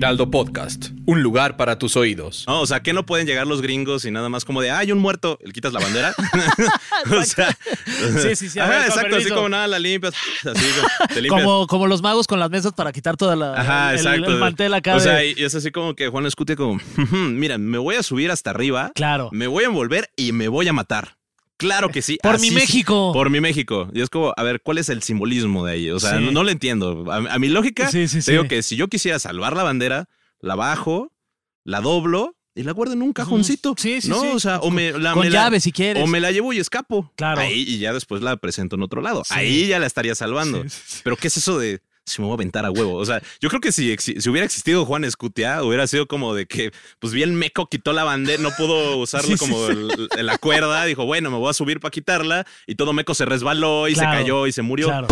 Heraldo Podcast, un lugar para tus oídos. No, o sea, que no pueden llegar los gringos y nada más como de, hay un muerto, le quitas la bandera. o sea, Sí, sí, sí, Ajá, ver, exacto, así como nada, la limpias, así te limpias. Como, como los magos con las mesas para quitar toda la Ajá, el, exacto. el mantel acá. O de- sea, y es así como que Juan Escutia como, mira, me voy a subir hasta arriba, Claro. me voy a envolver y me voy a matar. Claro que sí. Por así mi México. Por mi México. Y es como, a ver, ¿cuál es el simbolismo de ahí? O sea, Sí. no, no lo entiendo. A, a mi lógica, Sí, sí, te digo que si yo quisiera salvar la bandera, la bajo, la doblo y la guardo en un cajoncito. Sí, sí, ¿no? sí. O sea, o me la, Con me la- llave, si quieres. O me la llevo y escapo. Claro. Ahí y ya después la presento en otro lado. Ahí ya la estaría salvando. Pero ¿qué es eso de si me voy a aventar a huevo? O sea, yo creo que si, si hubiera existido Juan Escutia, hubiera sido como de que, pues bien meco quitó la bandera, no pudo usarla Sí, sí, como sí. el- el- la cuerda. Dijo, bueno, me voy a subir para quitarla. Y todo meco se resbaló y Claro, se cayó y se murió. Claro.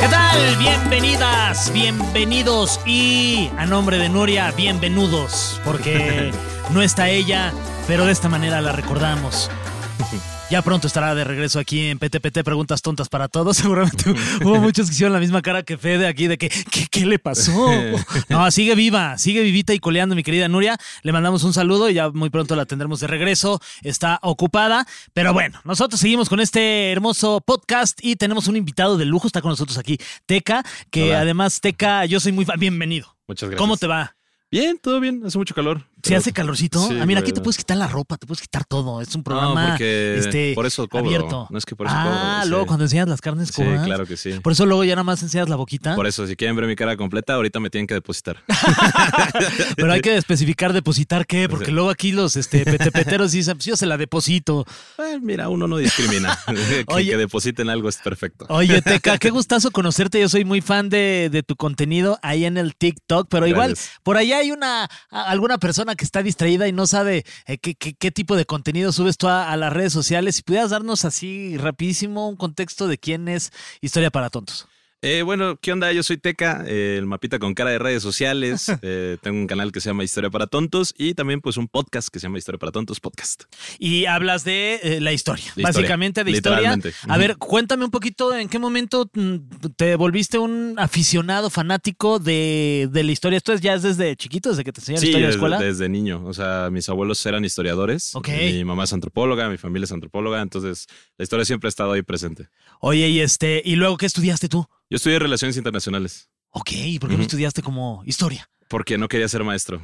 ¿Qué tal? Bienvenidas, bienvenidos y a nombre de Nuria, bienvenidos, porque no está ella, pero de esta manera la recordamos. Ya pronto estará de regreso aquí en PTPT Preguntas Tontas para Todos. Seguramente hubo muchos que hicieron la misma cara que Fede aquí de que, ¿qué, qué le pasó? No, sigue viva, sigue vivita y coleando, mi querida Nuria. Le mandamos un saludo y ya muy pronto la tendremos de regreso. Está ocupada, pero bueno, nosotros seguimos con este hermoso podcast y tenemos un invitado de lujo. Está con nosotros aquí, Teca, que Hola. además, Teca, yo soy muy fan. Bienvenido. Muchas gracias. ¿Cómo te va? Bien, todo bien. Hace mucho calor. ¿Se hace calorcito? Sí, ah, mira, aquí te puedes quitar la ropa, te puedes quitar todo. Es un No, programa porque este, por eso cobro. abierto. No es que por eso ah, cobro, sí. luego cuando enseñas las carnes Sí, cobras. claro que sí. Por eso luego ya nada más enseñas la boquita. Por eso, si quieren ver mi cara completa, ahorita me tienen que depositar. Pero hay que especificar depositar qué, porque luego aquí los este, petepeteros dicen, pues yo se la deposito. Eh, mira, uno no discrimina. que, Oye. que depositen algo es perfecto. Oye, Teca, qué gustazo conocerte. Yo soy muy fan de, de tu contenido ahí en el TikTok, pero igual por allá hay una alguna persona que está distraída y no sabe eh, qué, tipo de contenido subes tú a, a las redes sociales. Si pudieras darnos así rapidísimo un contexto de quién es Historia para Tontos. Eh, bueno, ¿qué onda? Yo soy Teca, eh, el mapita con cara de redes sociales. Eh, tengo un canal que se llama Historia para Tontos y también pues un podcast que se llama Historia para Tontos Podcast. Y hablas de eh, la historia, De historia, básicamente de historia. A ver, cuéntame un poquito en qué momento mm, te volviste un aficionado, fanático de, de la historia. Esto es ya es desde chiquito, desde que te enseñaron Sí, historia en la escuela. desde niño. O sea, mis abuelos eran historiadores. Ok. Mi mamá es antropóloga, mi familia es antropóloga. Entonces, la historia siempre ha estado ahí presente. Oye, y este, y luego, ¿qué estudiaste tú? Yo estudié Relaciones Internacionales Ok, ¿y por qué no estudiaste como historia? porque no quería ser maestro.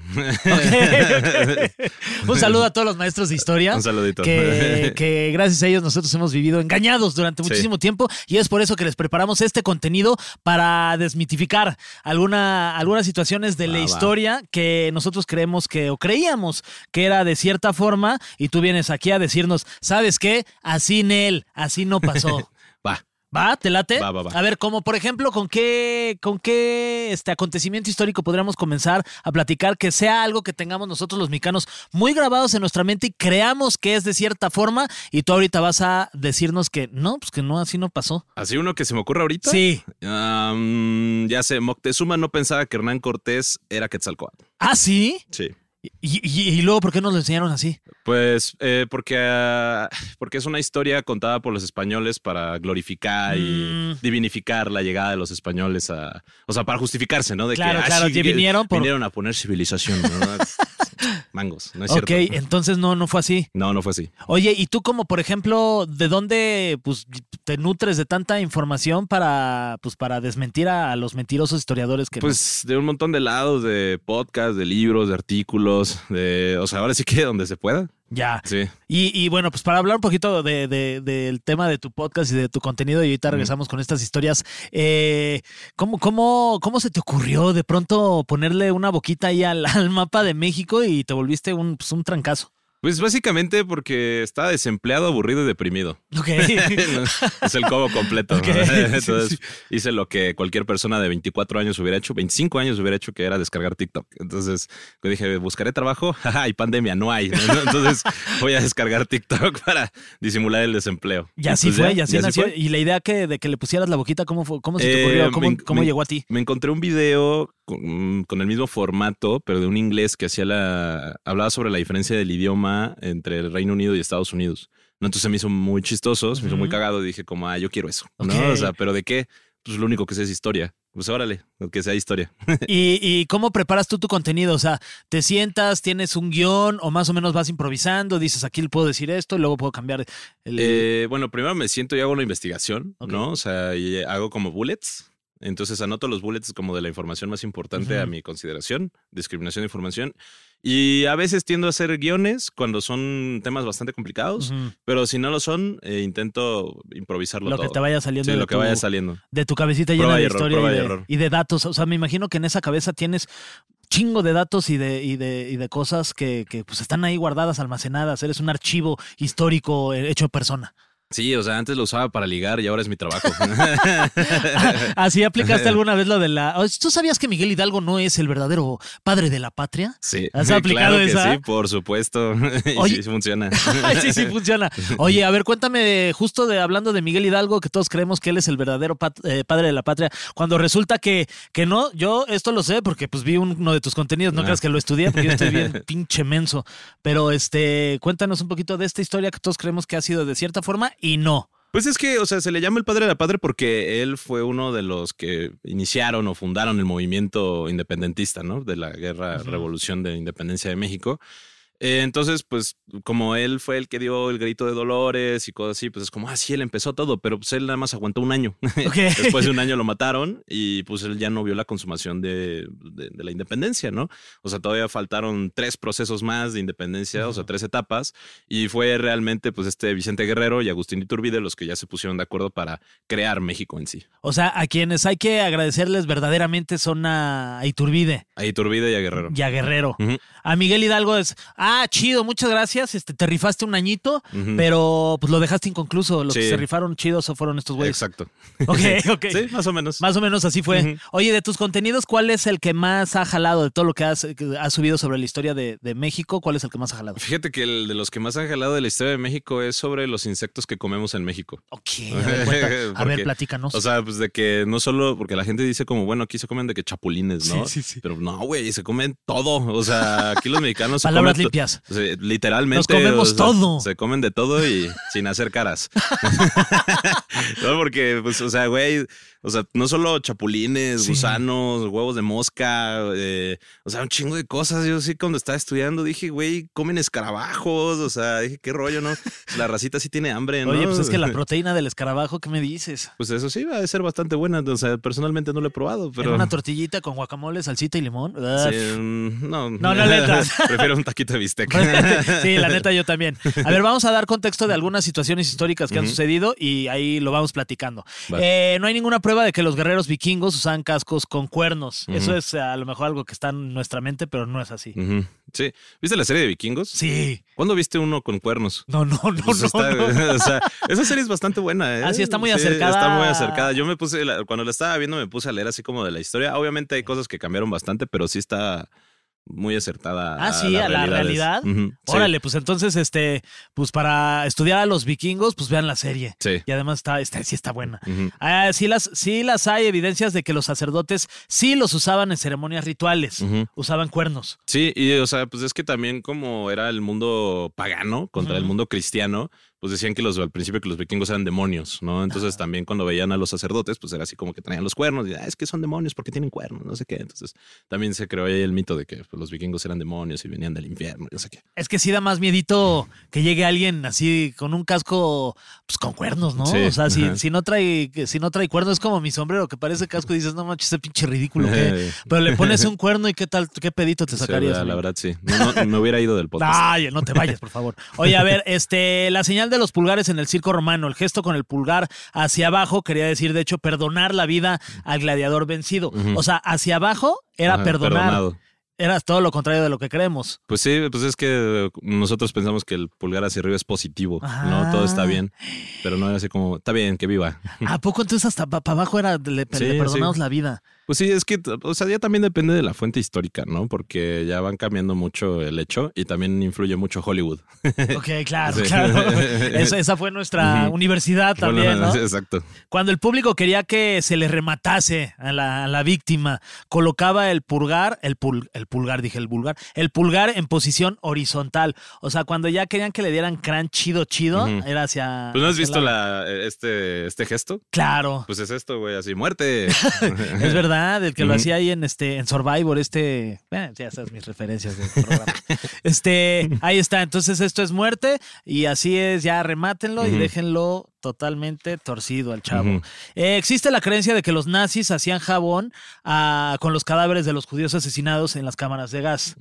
Un saludo a todos los maestros de historia. Un saludito. Que, que gracias a ellos nosotros hemos vivido engañados durante Sí. muchísimo tiempo y es por eso que les preparamos este contenido para desmitificar alguna, algunas situaciones de la va. historia que nosotros creemos que o creíamos que era de cierta forma y tú vienes aquí a decirnos, ¿sabes qué? Así Nel, así no pasó. Va. ¿Te late? Va, va, va. A ver, como por ejemplo, ¿con qué, con qué este acontecimiento histórico podríamos comenzar a platicar que sea algo que tengamos nosotros los mexicanos muy grabados en nuestra mente y creamos que es de cierta forma y tú ahorita vas a decirnos que no, pues que no, así no pasó. Así uno que se me ocurre ahorita. Sí. Ya sé, Moctezuma no pensaba que Hernán Cortés era Quetzalcóatl. ¿Ah, sí? Sí. Y, y- y luego, ¿por qué nos lo enseñaron así? Pues eh, porque, ah, porque es una historia contada por los españoles para glorificar Mm. y divinificar la llegada de los españoles a. O sea, para justificarse, ¿no? De Claro, que, ah, claro, sí, que vinieron por- vinieron a poner civilización. ¿no? Mangos, no es ok, cierto. entonces no, no fue así. No, no fue así. Oye, y tú como por ejemplo, ¿de dónde pues te nutres de tanta información para pues para desmentir a los mentirosos historiadores que Pues de un montón de lados, de podcasts, de libros, de artículos, de. O sea, ahora sí que donde se pueda. Ya? Sí. Y, y bueno, pues para hablar un poquito de, de- del tema de tu podcast y de tu contenido, y ahorita regresamos con estas historias, eh, ¿cómo, cómo, ¿cómo se te ocurrió de pronto ponerle una boquita ahí al, al mapa de México y te volviste un, pues, un trancazo? Pues básicamente porque estaba desempleado, aburrido y deprimido. Ok. es el combo completo. ¿no? Ok, Entonces hice lo que cualquier persona de 24 años hubiera hecho, 25 años hubiera hecho, que era descargar TikTok. Entonces dije, buscaré trabajo, hay pandemia, no hay. ¿no? Entonces voy a descargar TikTok para disimular el desempleo. Y así fue, ya, y así nació. fue. Y la idea que, de que le pusieras la boquita, ¿cómo, fue- cómo se te Eh, ocurrió? ¿Cómo, me- cómo me- llegó a ti? Me encontré un video con, con el mismo formato, pero de un inglés que hacía la. hablaba sobre la diferencia del idioma entre el Reino Unido y Estados Unidos. ¿no? Entonces se me hizo muy chistoso, se me hizo muy cagado y dije, como, ah, yo quiero eso. ¿no? O sea, ¿pero de qué? Pues lo único que sé es historia. Pues órale, que sea historia. ¿Y, y cómo preparas tú tu contenido? O sea, ¿te sientas, tienes un guion o más o menos vas improvisando? Dices, aquí le puedo decir esto y luego puedo cambiar el... Eh, bueno, primero me siento y hago una investigación, Ok. ¿no? O sea, y hago como bullets. Entonces anoto los bullets como de la información más importante a mi consideración, discriminación de información. Y a veces tiendo a hacer guiones cuando son temas bastante complicados, pero si no lo son, eh, intento improvisarlo Lo todo. que te vaya saliendo Sí, de lo que tu- vaya saliendo. de tu cabecita llena de historia y de, y de datos. O sea, me imagino que en esa cabeza tienes chingo de datos y de, y de, y de cosas que, que, pues están ahí guardadas, almacenadas. Eres un archivo histórico eh, hecho persona. Sí, o sea, antes lo usaba para ligar y ahora es mi trabajo. ¿Así aplicaste alguna vez lo de la... oh, ¿Tú sabías que Miguel Hidalgo no es el verdadero padre de la patria? sí. ¿Has aplicado claro que esa? sí, por supuesto. Oye. sí, sí funciona. Sí, sí, funciona. Oye, a ver, cuéntame, justo de hablando de Miguel Hidalgo, que todos creemos que él es el verdadero eh, padre de la patria, cuando resulta que, que no, yo esto lo sé porque pues vi uno de tus contenidos, no Ah. creas que lo estudié porque yo estoy bien pinche menso, pero este, cuéntanos un poquito de esta historia que todos creemos que ha sido de cierta forma y no. Pues es que, o sea, se le llama el padre de la patria porque él fue uno de los que iniciaron o fundaron el movimiento independentista, ¿no? De la guerra, revolución de independencia de México. Eh, entonces, pues, como él fue el que dio el grito de Dolores y cosas así, pues es como, ah, sí, él empezó todo, pero pues él nada más aguantó un año. Después de un año lo mataron y pues él ya no vio la consumación de, de- de la independencia, ¿no? O sea, todavía faltaron tres procesos más de independencia, o sea, tres etapas, y fue realmente pues este Vicente Guerrero y Agustín Iturbide los que ya se pusieron de acuerdo para crear México en sí. O sea, a quienes hay que agradecerles verdaderamente son a, Iturbide A Iturbide y a Guerrero. y a Guerrero. A Miguel Hidalgo es, ah, chido, muchas gracias, este, te rifaste un añito, pero pues lo dejaste inconcluso. Los que Sí. se rifaron chidos fueron estos güeyes. Exacto. Ok, ok. Sí, más o menos. Más o menos así fue. Oye, de tus contenidos, ¿cuál es el que más ha jalado de todo lo que has, que has subido sobre la historia de, de México? ¿Cuál es el que más ha jalado? Fíjate que el de los que más han jalado de la historia de México es sobre los insectos que comemos en México. Ok, a ver, cuenta. A ver, Porque, platícanos. O sea, pues de que no solo, porque la gente dice como, bueno, aquí se comen de que chapulines, ¿no? Sí, sí, sí. Pero no, güey, se comen todo. O sea, aquí los mexicanos se comen limpias. sea, literalmente. Nos comemos o sea, todo. Se comen de todo y sin hacer caras. no, porque, pues, o sea, güey, o sea, no solo chapulines, Sí. gusanos, huevos de mosca, eh, o sea, un chingo de cosas. Yo sí, cuando estaba estudiando, dije, güey, comen escarabajos. O sea, dije, qué rollo, ¿no? La racita sí tiene hambre, ¿no? Oye, pues es que la proteína del escarabajo, ¿qué me dices? Pues eso sí, va a ser bastante buena. O sea, personalmente no lo he probado, pero. En una tortillita con guacamole, salsita y limón. Sí, mm, no, No, no le entras. Prefiero un taquito de bistec. sí, la neta yo también. A ver, vamos a dar contexto de algunas situaciones históricas que han sucedido y ahí lo vamos platicando. Eh, no hay ninguna prueba de que los guerreros vikingos usaban cascos con cuernos. Eso es a lo mejor algo que está en nuestra mente, pero no es así. Sí. ¿Viste la serie de vikingos? Sí. ¿Cuándo viste uno con cuernos? No, no, no, Pues no, está- no. o sea, esa serie es bastante buena, ¿eh? Ah, sí, está muy acercada. Está muy acercada. Yo me puse, cuando la estaba viendo, me puse a leer así como de la historia. Obviamente hay cosas que cambiaron bastante, pero sí está muy acertada. Ah, sí, las a la realidad. Sí. Órale, pues entonces, este, pues para estudiar a los vikingos, pues vean la serie. Sí. Y además está, está sí está buena. Ah, sí, las, sí las hay evidencias de que los sacerdotes sí los usaban en ceremonias rituales. Usaban cuernos. Sí, y o sea, pues es que también como era el mundo pagano contra el mundo cristiano, pues decían que los al principio que los vikingos eran demonios, ¿no? Entonces también cuando veían a los sacerdotes, pues era así como que traían los cuernos y "Ah, es que son demonios porque tienen cuernos, no sé qué. Entonces también se creó ahí el mito de que pues, los vikingos eran demonios y venían del infierno, no sé qué. Es que sí da más miedito que llegue alguien así con un casco, pues con cuernos, ¿no? Sí, o sea, si, si no trae, si no trae cuernos, es como mi sombrero que parece casco y dices, no manches, ese pinche ridículo que. Pero le pones un cuerno y qué tal, qué pedito te Sí, sacarías. la, verdad sí. No, no, me hubiera ido del podcast. Ay, no te vayas, por favor. Oye, a ver, este, la señal de los pulgares en el circo romano, el gesto con el pulgar hacia abajo, quería decir, de hecho, perdonar la vida al gladiador vencido. O sea, hacia abajo era Ajá, perdonar. perdonado. Era todo lo contrario de lo que creemos. Pues sí, pues es que nosotros pensamos que el pulgar hacia arriba es positivo, ¿no? Todo está Ah. bien, pero no era así como, está bien, que viva. ¿A poco entonces hasta para abajo era, le, le Sí, perdonamos sí. la vida? Pues sí, es que, o sea, ya también depende de la fuente histórica, ¿no? Porque ya van cambiando mucho el hecho y también influye mucho Hollywood. Ok, claro, Sí. claro. Esa, esa fue nuestra universidad también, Bueno, ¿no? sí, Exacto. Cuando el público quería que se le rematase a la, a la víctima, colocaba el pulgar, el, pul- el pulgar, dije el vulgar, el pulgar en posición horizontal. O sea, cuando ya querían que le dieran crán chido, chido, era hacia. Pues no has visto la- la, este, este gesto. Claro. Pues es esto, güey, así, muerte. Es verdad, el que lo hacía ahí en este en Survivor, este, ya sabes mis referencias del programa. Este, ahí está. Entonces esto es muerte y así es, ya remátenlo y déjenlo totalmente torcido al chavo. Eh, existe la creencia de que los nazis hacían jabón ah, con los cadáveres de los judíos asesinados en las cámaras de gas.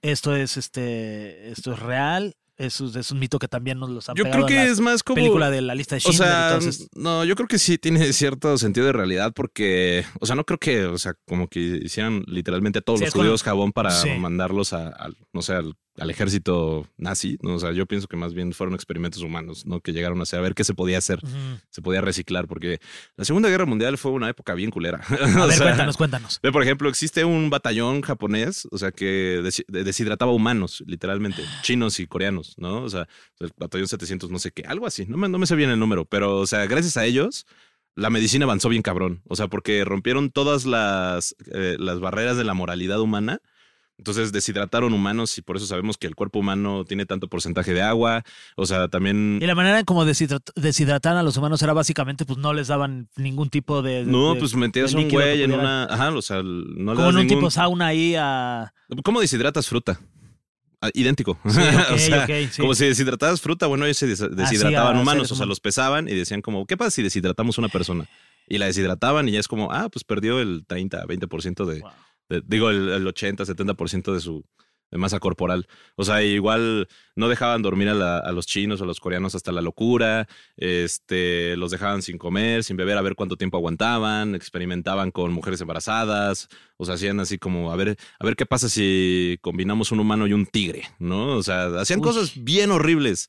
Esto es este, esto es real. Es, es un mito que también nos los han Yo creo que la es más como. película de la lista de O Schindler. sea, entonces, no, yo creo que sí tiene cierto sentido de realidad porque, o sea, no creo que, o sea, como que hicieran literalmente a todos Sí, los es con- judíos jabón para Sí. mandarlos a, al- no sé, al, al ejército nazi, ¿no? O sea, yo pienso que más bien fueron experimentos humanos, ¿no? Que llegaron a hacer, a ver qué se podía hacer, se podía reciclar, porque la Segunda Guerra Mundial fue una época bien culera. a ver, cuéntanos, cuéntanos. Ve, por ejemplo, existe un batallón japonés, o sea, que deshidrataba humanos, literalmente, chinos y coreanos, ¿no? O sea, el batallón 700, no sé qué, algo así, no me, no me sé bien el número, pero, o sea, gracias a ellos, la medicina avanzó bien cabrón, o sea, porque rompieron todas las, eh, las barreras de la moralidad humana. Entonces deshidrataron humanos y por eso sabemos que el cuerpo humano tiene tanto porcentaje de agua. O sea, también... Y la manera en como deshidrat- a los humanos era básicamente, pues no les daban ningún tipo de. No, de- pues metías un güey en una... Ajá, o sea, no Como en un ningún- tipo sauna ahí a. ¿Cómo deshidratas fruta? Ah, idéntico. Sí, ok, o sea, sí. como si deshidratabas fruta, bueno, ellos se des- deshidrataban humanos, o sea, los pesaban y decían como, ¿qué pasa si deshidratamos una persona? Y la deshidrataban y ya es como, ah, pues perdió el 30, 20% de, Wow. De- digo, el, el 80, 70% de su de masa corporal. O sea, igual no dejaban dormir a, la- a los chinos o a los coreanos hasta la locura, este, los dejaban sin comer, sin beber, a ver cuánto tiempo aguantaban, experimentaban con mujeres embarazadas, o sea, hacían así como, a ver, a ver qué pasa si combinamos un humano y un tigre, ¿no? O sea, hacían Uy. cosas bien horribles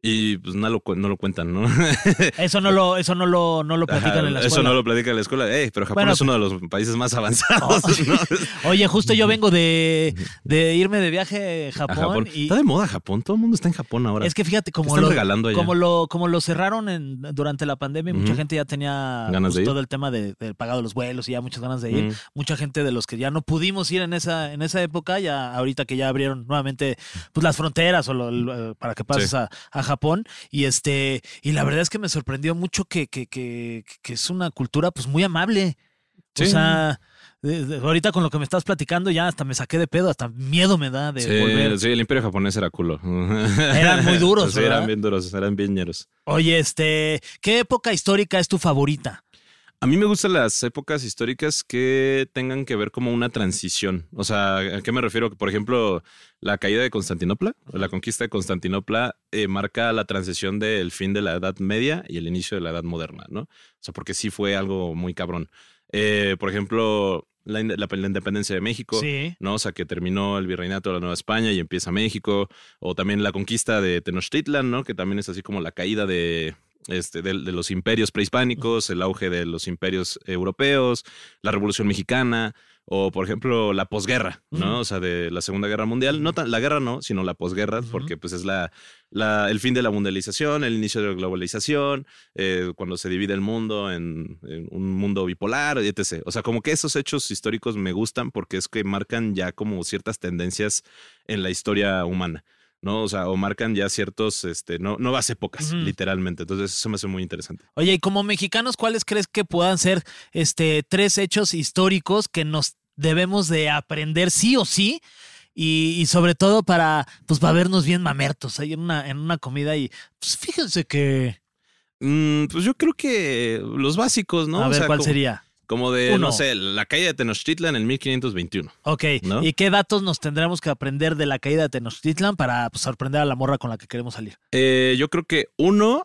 y pues no lo, no lo cuentan, ¿no? Eso no lo, eso no lo, no lo platican Ajá, en la escuela. Eso no lo platican en la escuela. Ey, pero Japón Bueno, es uno de los países más avanzados. Oh. Oye, justo yo vengo de, de irme de viaje a A Japón, y Está de moda Japón. Todo el mundo está en Japón ahora. es que fíjate como están lo, regalando como lo como lo cerraron en, durante la pandemia, mucha gente ya tenía Ganas pues, de ir. todo el tema de- del pagado de los vuelos y ya muchas ganas de ir. Mucha gente de los que ya no pudimos ir en esa en esa época, ya ahorita que ya abrieron nuevamente pues las fronteras o lo- para que pases Sí. a, a Japón y este y la verdad es que me sorprendió mucho que que, que, que es una cultura pues muy amable. O sea, ahorita con lo que me estás platicando ya hasta me saqué de pedo, hasta miedo me da de Sí, volver. sí, el imperio japonés era culo. Eran muy duros, Sí, ¿verdad? eran bien duros, eran bien ñeros. Oye, este, ¿qué época histórica es tu favorita? A mí me gustan las épocas históricas que tengan que ver como una transición. O sea, ¿a qué me refiero? Por ejemplo, la caída de Constantinopla, o la conquista de Constantinopla, eh, marca la transición del fin de la Edad Media y el inicio de la Edad Moderna, ¿no? O sea, porque sí fue algo muy cabrón. Eh, por ejemplo, la, ind- la- la independencia de México. Sí. ¿no? O sea, que terminó el virreinato de la Nueva España y empieza México, o también la conquista de Tenochtitlan, ¿no? Que también es así como la caída de, este, de, de los imperios prehispánicos, el auge de los imperios europeos, la Revolución Mexicana, o por ejemplo la posguerra, ¿no? O sea, de la Segunda Guerra Mundial. No tan, la guerra no, sino la posguerra, porque pues es la, la, el fin de la mundialización, el inicio de la globalización, eh, cuando se divide el mundo en, en un mundo bipolar, etc. O sea, como que esos hechos históricos me gustan porque es que marcan ya como ciertas tendencias en la historia humana. ¿No? O sea, o marcan ya ciertos, este, no, nuevas épocas, literalmente. Entonces, eso me hace muy interesante. Oye, y como mexicanos, ¿cuáles crees que puedan ser este tres hechos históricos que nos debemos de aprender sí o sí? Y, y sobre todo para, pues, para vernos bien mamertos ahí en una, en una comida y, pues, fíjense que... Mm, pues yo creo que los básicos, ¿no? a O ver, sea, ¿cuál como, sería? Como de, Uno. no sé, la caída de Tenochtitlan en 1521. Ok, ¿No? ¿y qué datos nos tendremos que aprender de la caída de Tenochtitlan para pues, sorprender a la morra con la que queremos salir? Eh, yo creo que uno,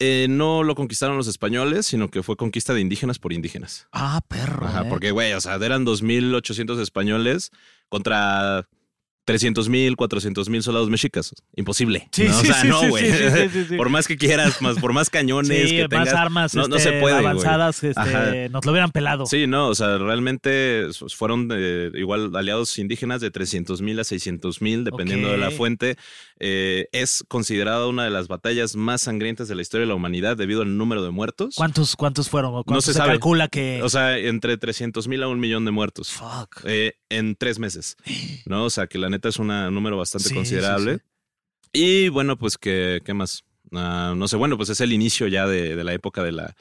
Eh, no lo conquistaron los españoles, sino que fue conquista de indígenas por indígenas. Ah, perro. Ajá, eh. porque, güey, o sea, eran 2.800 españoles contra 300 mil, 400 mil soldados mexicas. Imposible. Sí, ¿no? sí, o sea, sí, no, güey. Por más que quieras, más, por más cañones que más tengas. armas no, no este, se puede, avanzadas, este, nos lo hubieran pelado. Sí, no, o sea, realmente fueron eh, igual aliados indígenas de 300 mil a 600 mil, dependiendo de la fuente. Eh, es considerada una de las batallas más sangrientas de la historia de la humanidad debido al número de muertos. ¿Cuántos, ¿Cuántos fueron? ¿O ¿Cuánto se se, sabe. calcula que...? O sea, entre 300 mil a un millón de muertos. Fuck. eh, en tres meses, ¿no? O sea, que la neta es un número bastante Sí, considerable. sí, Y bueno, pues, ¿qué, qué más? Ah, no sé, bueno, pues es el inicio ya de, de la época de la,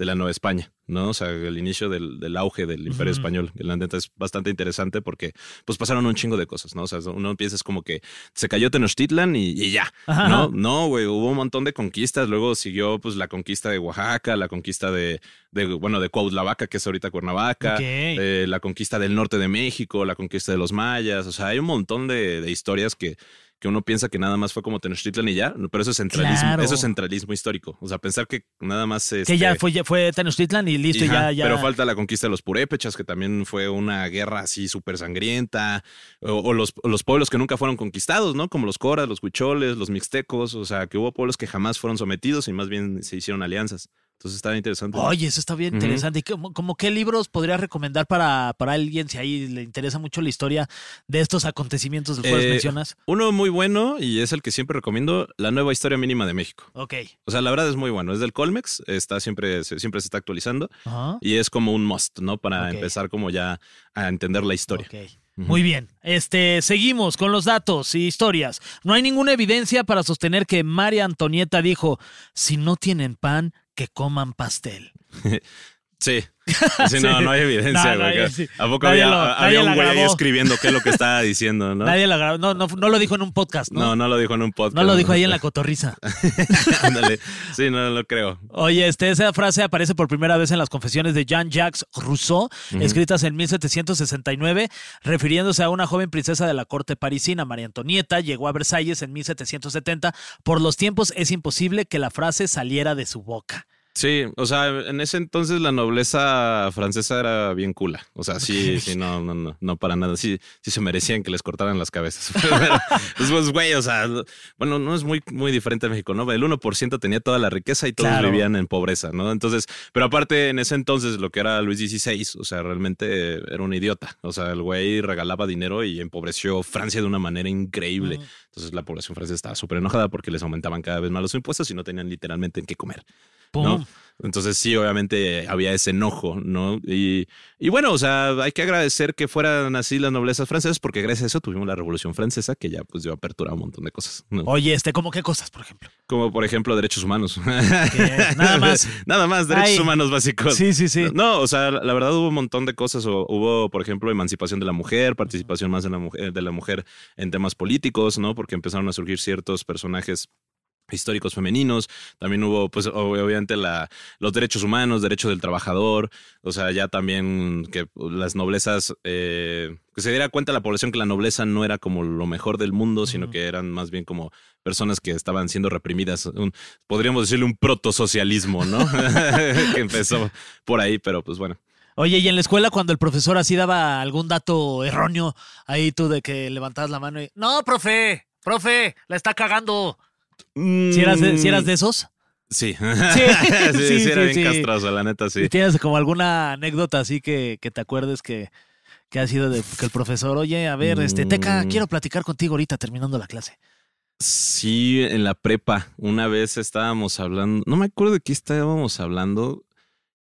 de la Nueva España, ¿no? O sea, el inicio del, del auge del Imperio. Español. La neta es bastante interesante porque, pues, pasaron un chingo de cosas, ¿no? O sea, uno piensa es como que se cayó Tenochtitlan y, y ya, Ajá. ¿no? No, güey, hubo un montón de conquistas. Luego siguió, pues, la conquista de Oaxaca, la conquista de, de bueno, de Cuauhtlavaca, que es ahorita Cuernavaca, Ok. eh, la conquista del norte de México, la conquista de los mayas. O sea, hay un montón de, de historias que, que uno piensa que nada más fue como Tenochtitlan y ya, pero eso es centralismo, Claro. eso es centralismo histórico. O sea, pensar que nada más que este, ya fue, ya fue Tenochtitlan y listo, ya, ya. Pero falta la conquista de los purépechas, que también fue una guerra así súper sangrienta. O, o los, los pueblos que nunca fueron conquistados, ¿no? Como los coras, los huicholes, los mixtecos. O sea, que hubo pueblos que jamás fueron sometidos y más bien se hicieron alianzas. Entonces estaba interesante. Oye, eso está bien Ujú. interesante. ¿Y cómo, como qué libros podrías recomendar para, para alguien si ahí le interesa mucho la historia de estos acontecimientos de los cuales Eh, mencionas? Uno muy bueno y es el que siempre recomiendo, La Nueva Historia Mínima de México. Ok. O sea, la verdad es muy bueno. Es del Colmex, está siempre, se- siempre se está actualizando Ajá. y es como un must, ¿no? Para empezar como ya a entender la historia. Ok. Muy bien. Este, seguimos con los datos y historias. No hay ninguna evidencia para sostener que María Antonieta dijo: si no tienen pan, que coman pastel. Sí. Sí, no, no hay evidencia, No, güey. sí. ¿A poco había, lo- había un güey ahí escribiendo qué es lo que estaba diciendo, no? Nadie la grabó. No, no, no lo dijo en un podcast, ¿no? no, no lo dijo en un podcast. No lo dijo ahí en la cotorriza. Ándale. Sí, no lo creo. Oye, este, esa frase aparece por primera vez en las confesiones de Jean-Jacques Rousseau, escritas en 1769, refiriéndose a una joven princesa de la corte parisina, María Antonieta, llegó a Versalles en 1770. Por los tiempos es imposible que la frase saliera de su boca. Sí, o sea, en ese entonces la nobleza francesa era bien cula. O sea, sí, sí, no, no, no, no para nada. Sí, sí se merecían que les cortaran las cabezas. Pues, pues, güey, o sea, bueno, no es muy, muy diferente a México, ¿no? El 1% tenía toda la riqueza y todos Claro. vivían en pobreza, ¿no? Entonces, pero aparte en ese entonces lo que era Luis XVI, o sea, realmente era un idiota. O sea, el güey regalaba dinero y empobreció Francia de una manera increíble. Entonces la población francesa estaba súper enojada porque les aumentaban cada vez más los impuestos y no tenían literalmente en qué comer. Entonces sí, obviamente había ese enojo, ¿no? Y, y bueno, o sea, hay que agradecer que fueran así las noblezas francesas porque gracias a eso tuvimos la Revolución Francesa que ya pues dio apertura a un montón de cosas, ¿no? Oye, este, ¿cómo qué cosas, por ejemplo? Como por ejemplo derechos humanos. Nada más. Nada más, derechos Ay. humanos básicos. Sí, sí, sí. No, o sea, la verdad hubo un montón de cosas. O- Hubo, por ejemplo, emancipación de la mujer, participación más de la mujer, de la mujer en temas políticos, ¿no? Porque empezaron a surgir ciertos personajes históricos femeninos, también hubo pues ob- obviamente la, los derechos humanos, derechos del trabajador, o sea, ya también que las noblezas, eh, que se diera cuenta la población que la nobleza no era como lo mejor del mundo, sino que eran más bien como personas que estaban siendo reprimidas, un- podríamos decirle un protosocialismo, ¿no? que empezó por ahí, pero pues bueno. Oye, y en la escuela cuando el profesor así daba algún dato erróneo, ahí tú de que levantabas la mano y, no, profe, profe, la está cagando. ¿Si eras de, si eras de esos? Sí. Sí, sí, sí, sí, era bien castroso, la neta, sí. ¿Y tienes como alguna anécdota así que, que te acuerdes que, que ha sido de que el profesor, oye, a ver, este, Teca, Mm. quiero platicar contigo ahorita terminando la clase? Sí, en la prepa, una vez estábamos hablando, no me acuerdo de qué estábamos hablando,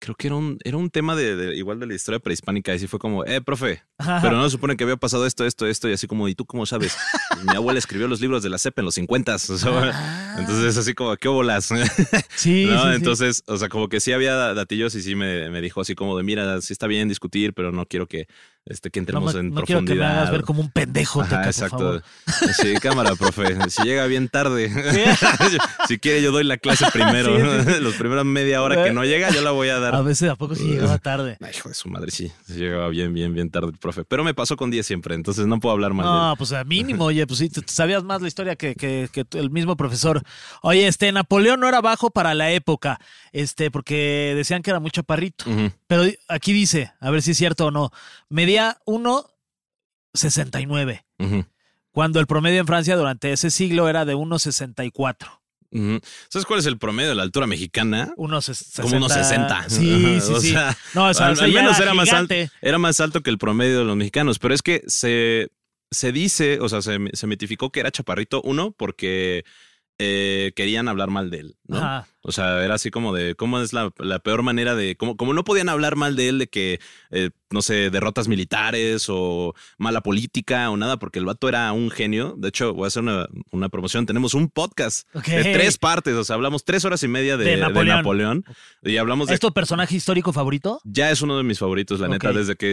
creo que era un, era un tema de, de- igual de la historia prehispánica, y sí fue como, eh, profe, pero no supone que había pasado esto, esto, esto, y así como, ¿y tú cómo sabes? Mi abuela escribió los libros de la CEP en los 50, o sea, Ah. entonces así como, ¿qué bolas? Sí, ¿no? sí, sí. Entonces, o sea, como que sí había datillos y sí me, me dijo así como de, mira, sí está bien discutir, pero no quiero que, este, que no, entremos me- en no quiero profundidad. que me hagas ver como un pendejo, Ajá, Teca, por exacto. favor. Sí, cámara, profe. Si llega bien tarde. si quiere, yo doy la clase primero. Sí, sí, Los primeros media hora que no llega, yo la voy a dar. A veces a poco sí llegaba tarde. Ay, hijo de su madre, sí. Sí llegaba bien, bien, bien tarde. profe, pero me pasó con 10 siempre, entonces no puedo hablar mal de él. No, pues a mínimo, oye, pues sí, sabías más la historia que, que- el mismo profesor. Oye, este, Napoleón no era bajo para la época, este, porque decían que era muy chaparrito. Ujú. Pero aquí dice, a ver si es cierto o no, medía 1,69, Ujú, cuando el promedio en Francia durante ese siglo era de 1,64. ujú. ¿Sabes cuál es el promedio de la altura mexicana? Unos Como unos 60. Sí, sí, O sí. sea, no, o sea, al, o sea, al ya menos era más, alto, era más alto que el promedio de los mexicanos, pero es que se, se dice, o sea, se, se mitificó que era chaparrito, uno, porque eh, querían hablar mal de él, ¿no? Ajá. O sea, era así como de cómo es la, la peor manera de. Como, como no podían hablar mal de él, de que, eh, no sé, derrotas militares o mala política o nada, porque el vato era un genio. De hecho, voy a hacer una, una promoción. Tenemos un podcast Ok. de tres partes. O sea, hablamos tres horas y media de, De de Napoleón. Y hablamos de. ¿Es tu personaje histórico favorito? Ya es uno de mis favoritos, la neta, desde que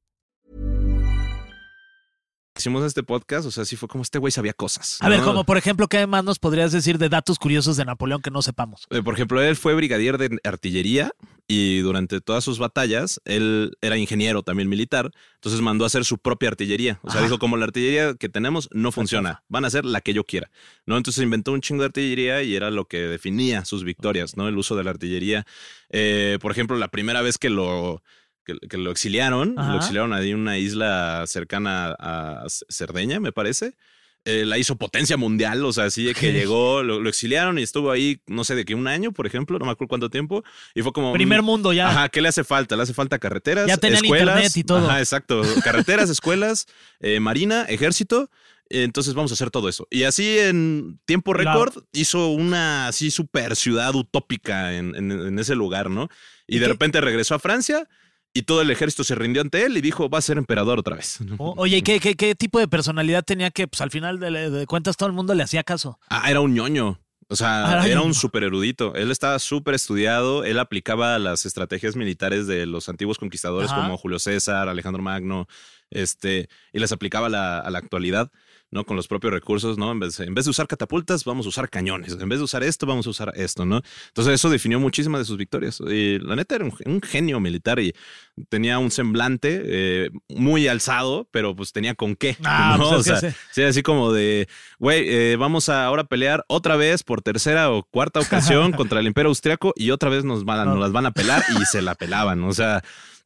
Hicimos este podcast, o sea, sí fue como este güey sabía cosas. A ver, como por ejemplo, ¿qué más nos podrías decir de datos curiosos de Napoleón que no sepamos? Eh, Por ejemplo, él fue brigadier de artillería y durante todas sus batallas, él era ingeniero también militar, entonces mandó a hacer su propia artillería. O sea, Ajá. dijo, como la artillería que tenemos no funciona, van a hacer la que yo quiera. ¿no? Entonces inventó un chingo de artillería y era lo que definía sus victorias, ¿no? El uso de la artillería. Eh, por ejemplo, la primera vez que lo... Que, que lo exiliaron, Ajá. lo exiliaron ahí en una isla cercana a Cerdeña, me parece. Eh, la hizo potencia mundial, o sea, así de que llegó, lo, lo exiliaron y estuvo ahí, no sé de qué, un año, por ejemplo, no me acuerdo cuánto tiempo, y fue como... Primer mm, mundo ya. Ajá, ¿qué le hace falta? Le hace falta carreteras, Ya tenían escuelas. internet y todo. Ajá, exacto. Carreteras, escuelas, eh, marina, ejército. Entonces vamos a hacer todo eso. Y así en tiempo Claro. récord hizo una así super ciudad utópica en, en- en ese lugar, ¿no? Y, ¿Y de qué? repente regresó a Francia y todo el ejército se rindió ante él y dijo, va a ser emperador otra vez. O- oye, ¿y qué, qué, qué tipo de personalidad tenía que, pues al final de, de cuentas, todo el mundo le hacía caso? Ah, era un ñoño. O sea, Ah, era ñoño. un súper erudito. Él estaba súper estudiado. Él aplicaba las estrategias militares de los antiguos conquistadores Ajá. como Julio César, Alejandro Magno, este, y las aplicaba la, a la actualidad, ¿no? Con los propios recursos, ¿no? En vez, en vez de usar catapultas, vamos a usar cañones. En vez de usar esto, vamos a usar esto, ¿no? Entonces eso definió muchísimas de sus victorias. Y la neta era un, un genio militar y tenía un semblante eh, muy alzado, pero pues tenía con qué. Ah, ¿no? pues es o sea, sí. Sí, así como de, güey, eh, vamos a ahora pelear otra vez por tercera o cuarta ocasión contra el Imperio Austriaco y otra vez nos, van, a- nos las van a pelar y se la pelaban. O sea,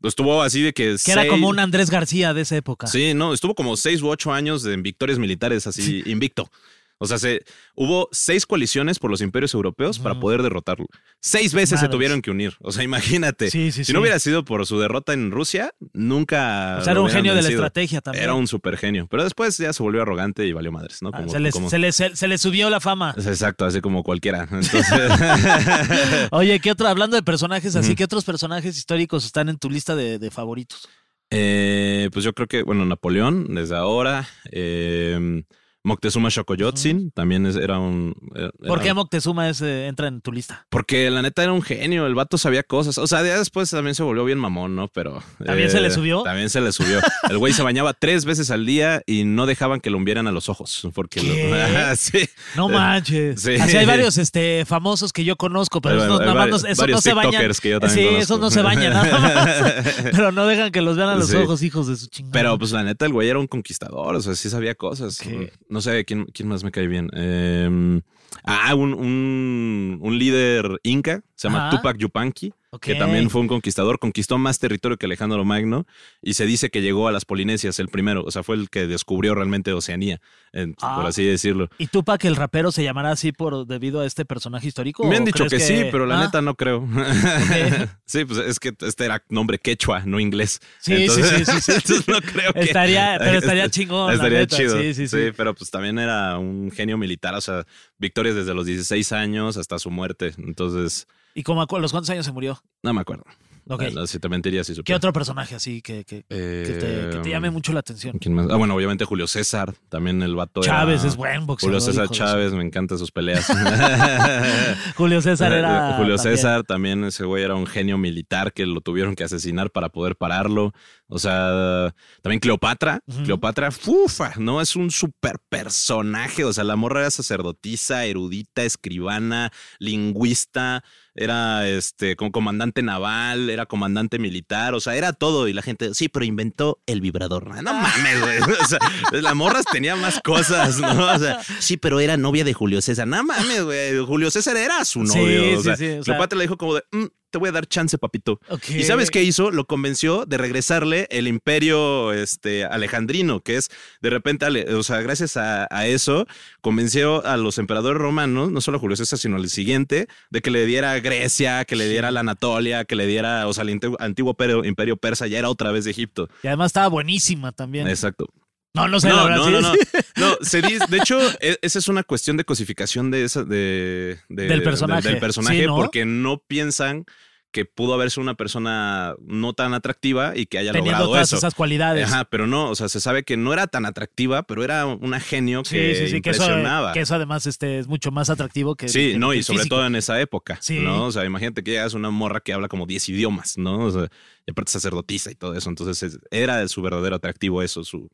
estuvo así de que... Que era como un Andrés García de esa época. Sí, no, estuvo como seis u ocho años de victorias militares así invicto. O sea, se, hubo seis coaliciones por los imperios europeos para poder derrotarlo. Seis veces se tuvieron que unir. O sea, imagínate. Sí, sí, si no hubiera sido por su derrota en Rusia, nunca. O sea, era un genio de la estrategia también. Era un super genio. Pero después ya se volvió arrogante y valió madres, ¿no? Ah, se, le, como- se, le, se, se le subió la fama. Exacto, así como cualquiera. Entonces, Oye, ¿qué otro? Hablando de personajes así. ¿qué otros personajes históricos están en tu lista de, de favoritos? eh, pues yo creo que, bueno, Napoleón, desde ahora. eh, Moctezuma Xocoyotzin también es- era un. era- ¿Por qué Moctezuma es, eh, entra en tu lista? Porque la neta era un genio, el vato sabía cosas. O sea, ya después también se volvió bien mamón, ¿no? Pero. eh, ¿También se le subió? También se le subió. El güey se bañaba tres veces al día y no dejaban que lo vieran a los ojos. Porque lo- ¿Qué? sí. No manches. Sí. Así hay varios este, famosos que yo conozco, pero esos nada más varios- no- esos no se bañan. que yo también sí, conozco. esos no se bañan nada más. pero no dejan que los vean a los Sí. ojos, hijos de su chingada. Pero pues la neta, el güey era un conquistador, o sea, sí sabía cosas. ¿Qué? No sé quién, quién más me cae bien. Eh, ah, un, un, un líder inca, se llama Ajá. Tupac Yupanqui. Que también fue un conquistador, conquistó más territorio que Alejandro Magno y se dice que llegó a las Polinesias el primero, o sea, fue el que descubrió realmente Oceanía, por Ah. así decirlo. ¿Y tú, para que el rapero se llamara así por debido a este personaje histórico? Me han dicho que, sí, pero la Ah, neta no creo. sí, pues es que este era nombre quechua, no inglés. Sí, sí, sí, sí, sí. entonces no creo que... Estaría- pero estaría chingón, la Estaría neta, chido. sí, sí, sí. pero pues también era un genio militar, o sea, victorias desde los 16 años hasta su muerte. Entonces, ¿Y como a los cuántos años se murió? no me acuerdo. Ok. No, Si te mentiría si ¿Qué otro personaje así que, que, que te, que te llame Eh, mucho la atención? ¿Quién más? Ah, bueno, obviamente Julio César, también el vato era- Chávez es buen boxeador. Julio César Chávez, me encantan sus peleas. Julio César era. Eh, Julio también. César también ese güey era un genio militar que lo tuvieron que asesinar para poder pararlo. O sea, también Cleopatra. Cleopatra, fufa, ¿no? Es un super personaje. O sea, la morra era sacerdotisa, erudita, escribana, lingüista, era este como comandante naval, era comandante militar, o sea, era todo. Y la gente, sí, pero inventó el vibrador. No mames, güey. O sea, la morra tenía más cosas, ¿no? O sea, sí, pero era novia de Julio César. No mames, güey. Julio César era su Sí, novio. sí, o sea, sí, o sea- le dijo como de, "Mm, te voy a dar chance, papito. ¿Y sabes qué hizo? Lo convenció de regresarle el imperio este, alejandrino, que es de repente, ale- o sea, gracias a, a eso, convenció a los emperadores romanos, no solo a Julio César, sino al siguiente, de que le diera Grecia, que le diera la Anatolia, que le diera, o sea, el antiguo imperio, imperio persa ya era otra vez de Egipto. Y además estaba buenísima también. Exacto. No, no sé, la No, verdad. no, no, no. No, se dice, de hecho, e- esa es una cuestión de cosificación de esa, de, de- Del personaje. del personaje, Sí, ¿no? porque no piensan que pudo haberse una persona no tan atractiva y que haya Teniendo logrado todas eso. esas cualidades. Ajá, pero no, o sea, se sabe que no era tan atractiva, pero era una genio Sí, que sí, sí, que eso, impresionaba. que eso además este, es mucho más atractivo que. Sí, no, y sobre todo en esa época, Sí. ¿no? O sea, imagínate que llegas a una morra que habla como 10 idiomas, ¿no? O sea, y aparte sacerdotisa y todo eso, entonces es- era de su verdadero atractivo eso, su,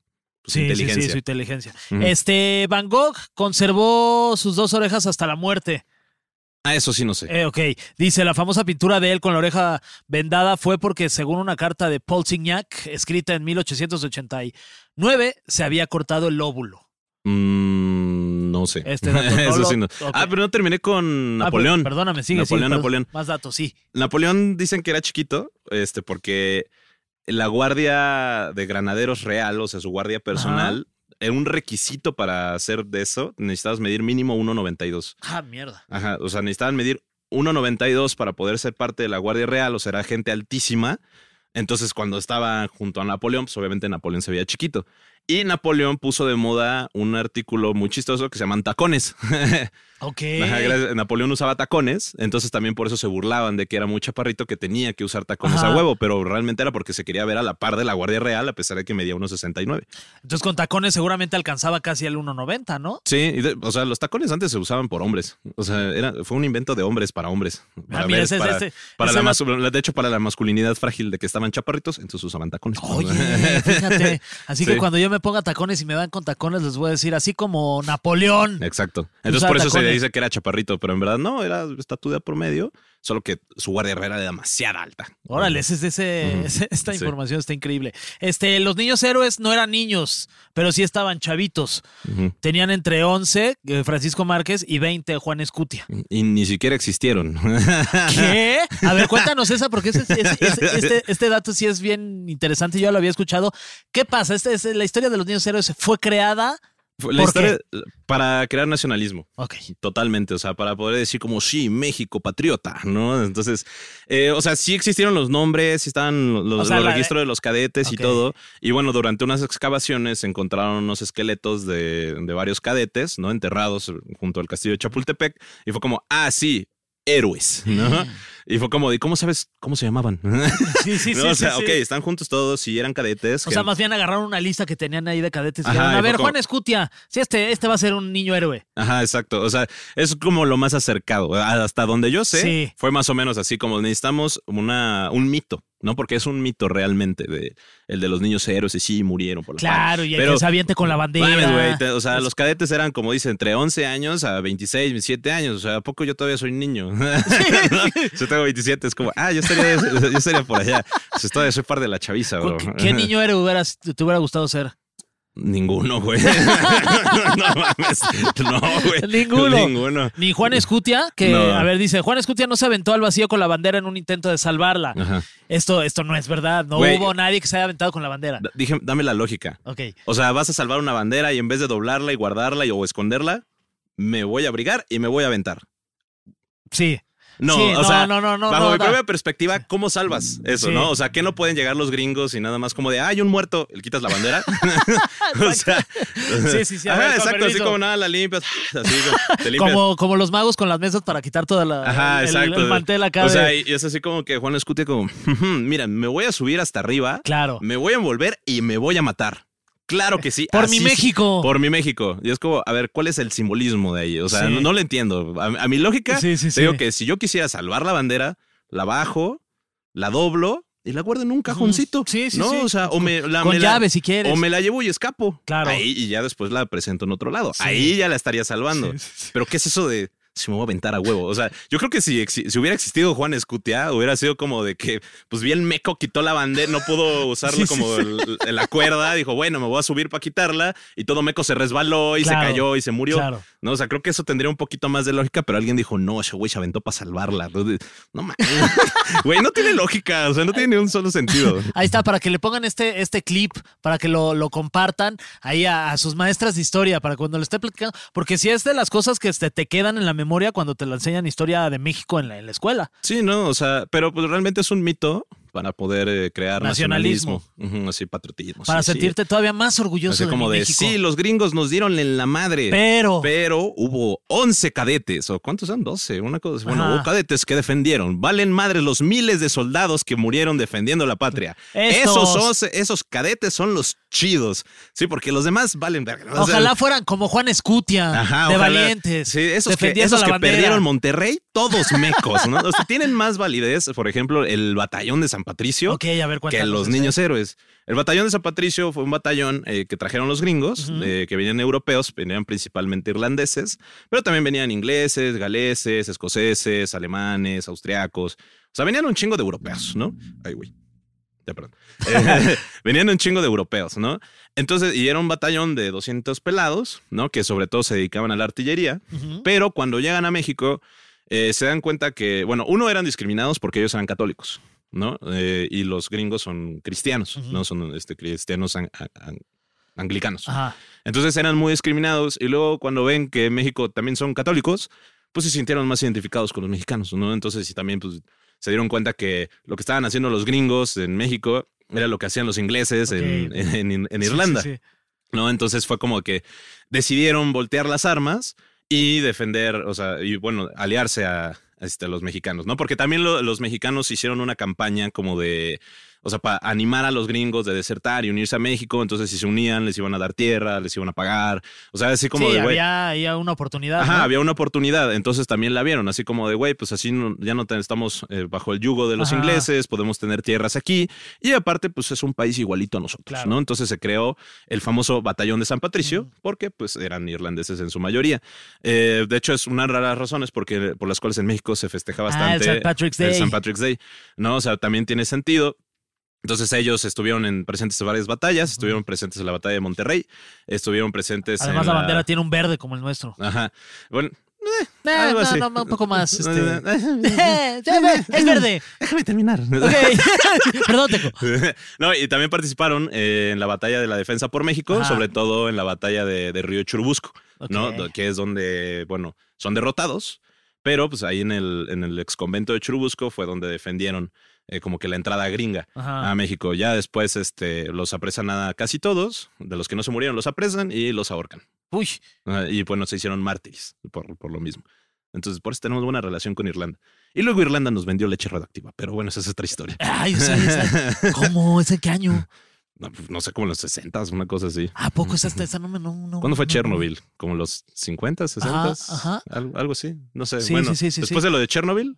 Sí, sí, inteligencia. sí, su inteligencia. Este, Van Gogh conservó sus dos orejas hasta la muerte. Ah, eso sí no sé. Eh, ok, dice, la famosa pintura de él con la oreja vendada fue porque según una carta de Paul Signac, escrita en 1889, se había cortado el lóbulo. Mm, no sé. Este dato no Eso sí no. Ah, pero no terminé con Ah, Napoleón. per- perdóname, sigue, Napoleón, sigue. Napoleón. Más datos, sí. Napoleón dicen que era chiquito, este, porque la guardia de granaderos real, o sea, su guardia personal, era un requisito para hacer de eso, necesitabas medir mínimo 1.92. Ah, mierda. Ajá, o sea, necesitaban medir 1.92 para poder ser parte de la guardia real, o sea, era gente altísima. Entonces, cuando estaba junto a Napoleón, pues obviamente Napoleón se veía chiquito. Y Napoleón puso de moda un artículo muy chistoso que se llaman tacones. Ok. Napoleón usaba tacones, entonces también por eso se burlaban de que era muy chaparrito que tenía que usar tacones Ajá. a huevo, pero realmente era porque se quería ver a la par de la Guardia Real a pesar de que medía 1,69. Entonces con tacones seguramente alcanzaba casi el 1.90, ¿no? Sí, y de- o sea, los tacones antes se usaban por hombres, o sea, era, fue un invento de hombres para hombres. Para Ah, mira, ver- ese- para, ese- para ese la de hecho, para la masculinidad frágil de que estaban chaparritos, entonces usaban tacones. Oye, fíjate. Así que cuando yo me ponga tacones y me dan con tacones, les voy a decir, así como Napoleón. Exacto. Entonces por eso se le dice que era chaparrito, pero en verdad no, era estatura promedio, solo que su guardia real era demasiado alta. Órale, ese, ese- ese- Ujú. ese- esta Sí. información está increíble. Este, los niños héroes no eran niños, pero sí estaban chavitos. Tenían entre 11 eh, Francisco Márquez y 20 Juan Escutia. Y ni siquiera existieron. ¿Qué? A ver, cuéntanos esa, porque ese- este, este dato sí es bien interesante. Yo lo había escuchado. ¿Qué pasa? Este, es- la historia de los niños héroes fue creada. La ¿Por historia para crear nacionalismo. Ok. Totalmente, o sea, para poder decir como sí, México patriota, ¿no? Entonces, eh, o sea, sí existieron los nombres, sí estaban los, O sea, los la- registros de los cadetes y todo. Y bueno, durante unas excavaciones se encontraron unos esqueletos de, de varios cadetes, ¿no? Enterrados junto al castillo de Chapultepec. Y fue como, ah, sí, héroes, ¿no? Y fue como, ¿y cómo sabes cómo se llamaban? Sí, sí, No, sí. o sea, sí, ok, sí. están juntos todos y eran cadetes. O que- sea, más bien agarraron una lista que tenían ahí de cadetes y Ajá, dijeron, y a ver, como- Juan Escutia, sí, este, este va a ser un niño héroe. Ajá, exacto. O sea, es como lo más acercado. Hasta donde yo sé, Sí. fue más o menos así como necesitamos una, un mito, ¿no? Porque es un mito realmente de el de los niños héroes y sí murieron por la Claro, y el Pero- que se aviente con la bandera. Mames, güey, te- o sea, los cadetes eran, como dice, entre 11 años a 26, 27 años. O sea, ¿a poco yo todavía soy niño? Yo tengo 27, es como, ah, yo estaría, yo estaría por allá. O sea, todavía soy par de la chaviza, bro. ¿Qué niño héroe te hubiera gustado ser? Ninguno, güey. no mames. No, güey. Ninguno. Ninguno. Ni Juan Escutia, que, No. a ver, dice, Juan Escutia no se aventó al vacío con la bandera en un intento de salvarla. Ajá. Esto, esto no es verdad. No Güey. hubo nadie que se haya aventado con la bandera. D- Dije, dame la lógica. Ok. O sea, vas a salvar una bandera y en vez de doblarla y guardarla y- o esconderla, me voy a abrigar y me voy a aventar. Sí. No, Sí, o no, sea, no, no, no, bajo no, mi da. propia perspectiva, ¿cómo salvas eso, Sí. no? O sea, ¿qué no pueden llegar los gringos y nada más como de, "Ah, hay un muerto, le quitas la bandera? o sea, Sí, sí, sí, Ajá, ver, exacto, así como nada, la limpias, así, te limpias. Como, como los magos con las mesas para quitar toda la Ajá, el, exacto. el mantel acá. O sea, y es así como que Juan Escutia como, mira, me voy a subir hasta arriba, Claro. me voy a envolver y me voy a matar. Claro que sí. Por así mi. México. Por mi México. Y es como, a ver, ¿cuál es el simbolismo de ahí? O sea, Sí. no, no lo entiendo. A, a mi lógica, Sí, sí, te digo que si yo quisiera salvar la bandera, la bajo, la doblo y la guardo en un cajoncito. Sí, sí, ¿no? sí. O sea, o me la, Con me la- si quieres. O me la llevo y escapo. Claro. Ahí y ya después la presento en otro lado. Ahí ya la estaría salvando. Pero ¿qué es eso de si me voy a aventar a huevo? O sea, yo creo que si, si hubiera existido Juan Escutia, hubiera sido como de que, pues bien meco, quitó la bandera, no pudo usarla Sí, como sí. el- el- la cuerda, dijo, bueno, me voy a subir para quitarla, y todo meco se resbaló y Claro, se cayó y se murió. claro. No, o sea, creo que eso tendría un poquito más de lógica, pero alguien dijo, no, ese güey se aventó para salvarla. No mames. Güey, no tiene lógica, o sea, no tiene ni un solo sentido. Ahí está, para que le pongan este, este clip, para que lo, lo compartan ahí a, a sus maestras de historia, para cuando le esté platicando. Porque si es de las cosas que este, te quedan en la memoria cuando te la enseñan historia de México en la, en la escuela. Sí, no, o sea, pero pues realmente es un mito para poder eh, crear Nacionalismo. así patriotismo. Para sí, sí. sentirte todavía más orgulloso Así de como de, México. sí, los gringos nos dieron en la madre. Pero, Pero hubo 11 cadetes, o ¿cuántos son? 12, una cosa. Bueno, Ajá. hubo cadetes que defendieron. Valen madres los miles de soldados que murieron defendiendo la patria. Estos. Esos, 11 esos cadetes son los chidos. Sí, porque los demás valen verga. ¿no? O sea, ojalá fueran como Juan Escutia, Ajá, de ojalá. valientes, Sí, esos que, esos perdieron Monterrey, todos mecos, ¿no? O sea, tienen más validez, por ejemplo, el batallón de San Patricio Ok, a ver, que los niños héroes. El batallón de San Patricio fue un batallón eh, que trajeron los gringos, eh, que venían europeos, venían principalmente irlandeses, pero también venían ingleses, galeses, escoceses, alemanes, austriacos. O sea, venían un chingo de europeos, ¿no? Ay, güey. Ya, perdón. Eh, venían un chingo de europeos, ¿no? Entonces, y era un batallón de 200 pelados, ¿no? Que sobre todo se dedicaban a la artillería. Pero cuando llegan a México, eh, se dan cuenta que, bueno, uno eran discriminados porque ellos eran católicos, ¿no? Eh, y los gringos son cristianos. ¿no? Son este, cristianos an- an- anglicanos. Ajá. Entonces eran muy discriminados y luego cuando ven que en México también son católicos, pues se sintieron más identificados con los mexicanos, ¿no? Entonces y también pues se dieron cuenta que lo que estaban haciendo los gringos en México era lo que hacían los ingleses en, en- en- en Sí, sí, Irlanda. sí. ¿no? Entonces fue como que decidieron voltear las armas y defender, o sea, y bueno, aliarse a, este, a los mexicanos, ¿no? Porque también lo- los mexicanos hicieron una campaña como de, o sea, para animar a los gringos de desertar y unirse a México, entonces si se unían les iban a dar tierra, les iban a pagar, o sea, así como sí, de, güey, había, había una oportunidad. Ajá, ¿no? había una oportunidad, entonces también la vieron, así como de, güey, pues así no- ya no te- estamos eh, bajo el yugo de los Ajá. ingleses, podemos tener tierras aquí, y aparte, pues es un país igualito a nosotros, Claro. ¿no? Entonces se creó el famoso Batallón de San Patricio, porque pues eran irlandeses en su mayoría. Eh, de hecho, es una de las razones porque, por las cuales en México se festeja Ah, el bastante St. Patrick's el Day. St. Patrick's Day, ¿no? O sea, también tiene sentido. Entonces ellos estuvieron en, presentes en varias batallas, estuvieron presentes en la batalla de Monterrey, estuvieron presentes Además, en la bandera tiene un verde como el nuestro. Ajá. Bueno, eh, Eh, algo no, así. no, un poco más. Este... Eh, es verde. Déjame terminar. Ok. Perdón, Teco. No, y también participaron eh, en la batalla de la defensa por México, Ajá. sobre todo en la batalla de, de Río Churubusco, ¿no? Ok. Do- Que es donde, bueno, son derrotados, pero pues ahí en el, en el ex convento de Churubusco fue donde defendieron eh, como que la entrada gringa Ajá. a México. Ya después este, los apresan a casi todos, de los que no se murieron los apresan y los ahorcan. Uy, Y bueno, se hicieron mártires por, por lo mismo. Entonces, por eso tenemos buena relación con Irlanda. Y luego Irlanda nos vendió leche radioactiva, pero bueno, esa es otra historia. ay, o sea, esa- ¿cómo? ¿Es en qué año? No, pues, no sé, como en los 60, una cosa así. ¿A poco es hasta esa? No, me- no, no, ¿Cuándo fue no, no. Chernobyl? ¿Como los 50, 60? Ajá, ajá. Algo, algo así. No sé. Sí, bueno, sí, sí, después de lo de Chernobyl,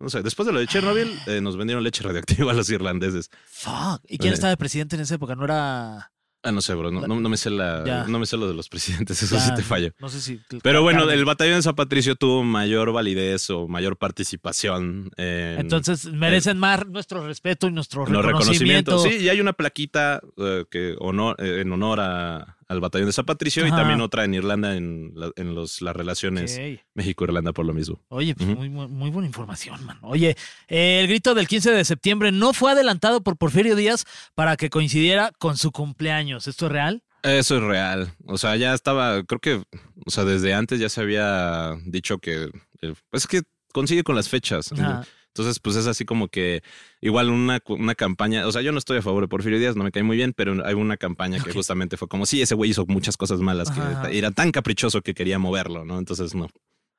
no sé, después de lo de Chernobyl, eh, nos vendieron leche radioactiva a los irlandeses. Fuck. ¿Y quién estaba de presidente en esa época? ¿No era Ah, no sé, bro. No, no, no me sé la, Ya. no me sé lo de los presidentes. Eso sí te fallo. No sé si. Pero bueno, el batallón de San Patricio tuvo mayor validez o mayor participación en, Entonces merecen más nuestro respeto y nuestro reconocimiento. reconocimientos. Sí, y hay una plaquita eh, que honor, eh, en honor a- al batallón de San Patricio y también otra en Irlanda en, la- en los, las relaciones. México-Irlanda por lo mismo. Oye, pues muy, muy, muy buena información, man. Oye, eh, el grito del 15 de septiembre no fue adelantado por Porfirio Díaz para que coincidiera con su cumpleaños. ¿Esto es real? Eso es real. O sea, ya estaba, creo que, o sea, desde antes ya se había dicho que, eh, pues es que consigue con las fechas. Ajá. Entonces, pues es así como que igual una, una campaña, o sea, yo no estoy a favor de Porfirio Díaz, no me cae muy bien, pero hay una campaña que justamente fue como, sí, ese güey hizo muchas cosas malas, Ajá. que era tan caprichoso que quería moverlo, ¿no? Entonces, no,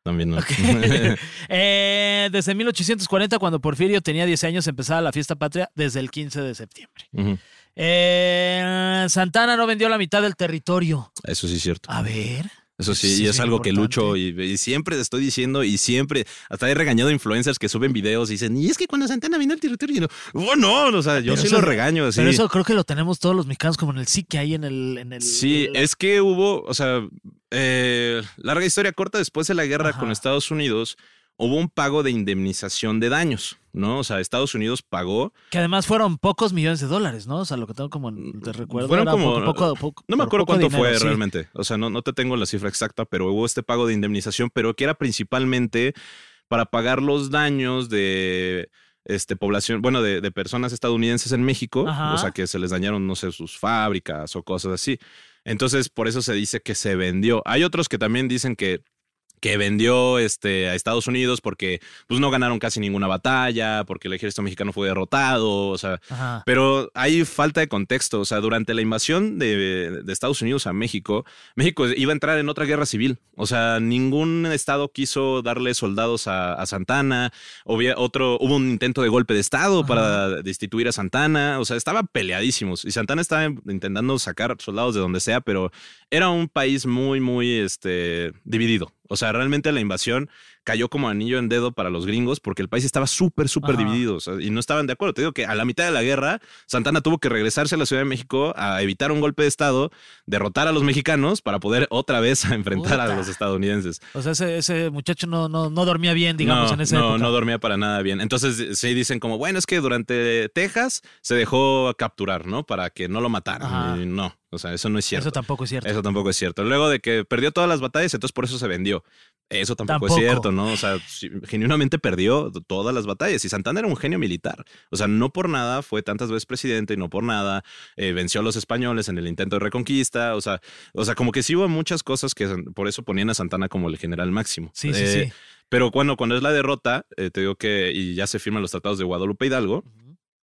también no. Ok. Eh, desde 1840, cuando Porfirio tenía 10 años, empezaba la fiesta patria desde el 15 de septiembre. Eh, Santana no vendió la mitad del territorio. Eso sí es cierto. A ver. Eso sí, Sí, y es es algo que lucho y, y siempre estoy diciendo y siempre, hasta he regañado influencers que suben videos y dicen, y es que cuando Santana vino al territorio, y no, oh no, o sea, yo Pero sí eso- lo regaño. Sí. Pero eso creo que lo tenemos todos los mexicanos como en el sí que hay en el... En el Sí, es que hubo, o sea, eh, larga historia corta, después de la guerra Ajá. con Estados Unidos, hubo un pago de indemnización de daños, ¿no? O sea, Estados Unidos pagó, Que además fueron pocos millones de dólares, ¿no? O sea, lo que tengo como te recuerdo. Fueron era como- poco- poco- poco- no me acuerdo cuánto dinero, fue sí. realmente, o sea, no, no te tengo la cifra exacta, pero hubo este pago de indemnización, pero que era principalmente para pagar los daños de este, población, bueno, de, de personas estadounidenses en México, Ajá. o sea, que se les dañaron, no sé, sus fábricas o cosas así. Entonces, por eso se dice que se vendió. Hay otros que también dicen que que vendió este, a Estados Unidos porque pues, no ganaron casi ninguna batalla, porque el ejército mexicano fue derrotado, o sea, Ajá. pero hay falta de contexto. O sea, durante la invasión de, de Estados Unidos a México, México iba a entrar en otra guerra civil. O sea, ningún estado quiso darle soldados a, a Santana. Había otro, hubo un intento de golpe de estado Ajá. para destituir a Santana. O sea, estaban peleadísimos. Y Santana estaba intentando sacar soldados de donde sea, pero era un país muy, muy este, dividido. O sea, realmente la invasión cayó como anillo en dedo para los gringos porque el país estaba súper, súper dividido o sea, y no estaban de acuerdo. Te digo que a la mitad de la guerra, Santana tuvo que regresarse a la Ciudad de México a evitar un golpe de Estado, derrotar a los mexicanos para poder otra vez a enfrentar Puta. a los estadounidenses. O sea, ese, ese muchacho no, no, no dormía bien, digamos, no, en esa no, época. no dormía para nada bien. Entonces sí dicen como, bueno, es que durante Texas se dejó capturar, ¿no? Para que no lo mataran. Y no, o sea, eso no es cierto. Eso tampoco es cierto. Eso tampoco es cierto. Luego de que perdió todas las batallas, entonces por eso se vendió. Eso tampoco, Tampoco. es cierto, ¿no? O sea, genuinamente perdió todas las batallas. Y Santana era un genio militar. O sea, no por nada fue tantas veces presidente y no por nada eh, venció a los españoles en el intento de reconquista. O sea, o sea, como que sí hubo muchas cosas que por eso ponían a Santana como el general máximo. Sí, sí, Eh, sí. Pero cuando, cuando es la derrota, eh, te digo que, y ya se firman los tratados de Guadalupe Hidalgo,